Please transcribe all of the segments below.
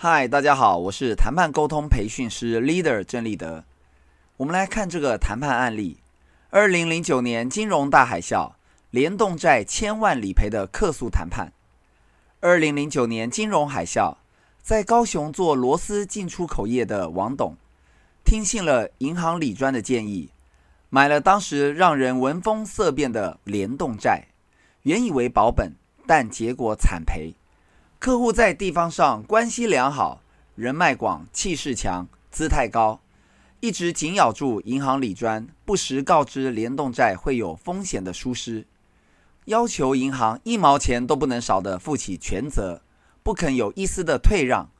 嗨，大家好，我是谈判沟通培训师 Leader 郑立德。我们来看这个谈判案例：二零零九年金融大海啸，联动债千万理赔的客诉谈判。二零零九年金融海啸，在高雄做螺丝进出口业的王董，听信了银行理专的建议，买了当时让人闻风色变的联动债，原以为保本，但结果惨赔。客户在地方上关系良好，人脉广，气势强，姿态高，一直紧咬住银行理专，不时告知联动债会有风险的疏失，要求银行一毛钱都不能少的负起全责，不肯有一丝的退让。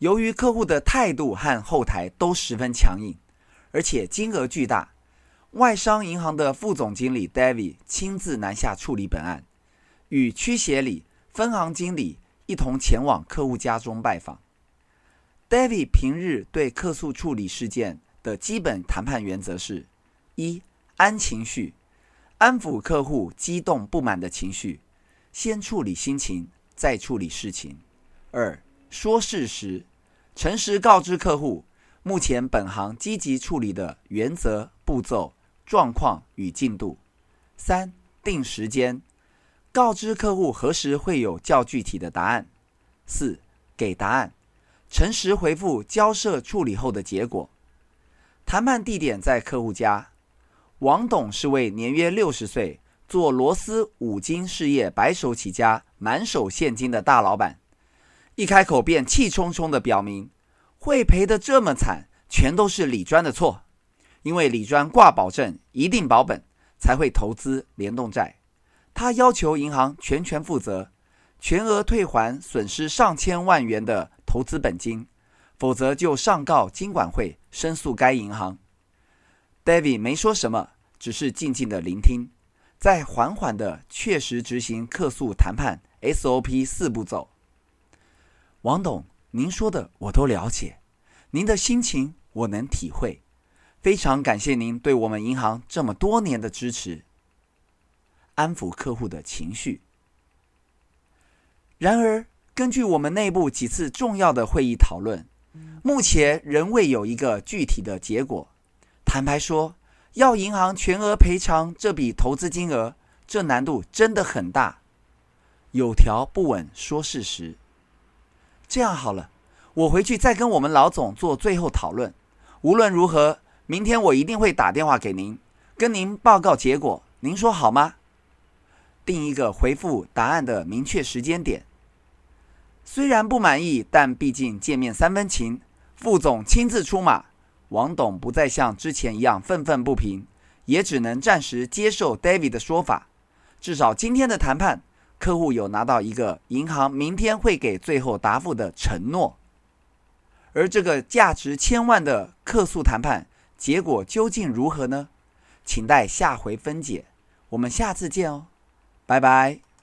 由于客户的态度和后台都十分强硬，而且金额巨大，外商银行的副总经理 David 亲自南下处理本案，与区协理、分行经理。一同前往客户家中拜访。David 平日对客诉处理事件的基本谈判原则是：一、安情绪，安抚客户激动不满的情绪，先处理心情，再处理事情；二、说事实，诚实告知客户目前本行积极处理的原则、步骤、状况与进度；三、定时间。告知客户何时会有较具体的答案。四、给答案，诚实回复交涉处理后的结果。谈判地点在客户家。王董是位年约六十岁、做螺丝五金事业白手起家、满手现金的大老板。一开口便气冲冲地表明，会赔得这么惨，全都是李专的错，因为李专挂保证，一定保本，才会投资联动债。他要求银行全权负责，全额退还损失上千万元的投资本金，否则就上告金管会申诉该银行。David 没说什么，只是静静的聆听，在缓缓的确实执行客诉谈判 SOP 四步骤。王董，您说的我都了解，您的心情我能体会，非常感谢您对我们银行这么多年的支持。安抚客户的情绪。然而，根据我们内部几次重要的会议讨论，目前仍未有一个具体的结果。坦白说，要银行全额赔偿这笔投资金额，这难度真的很大。有条不紊说事实。这样好了，我回去再跟我们老总做最后讨论。无论如何，明天我一定会打电话给您，跟您报告结果。您说好吗？定一个回复答案的明确时间点。虽然不满意，但毕竟见面三分情，副总亲自出马，王董不再像之前一样愤愤不平，也只能暂时接受 David 的说法。至少今天的谈判，客户有拿到一个银行明天会给最后答复的承诺。而这个价值千万的客诉谈判结果究竟如何呢？请待下回分解。我们下次见哦。拜拜。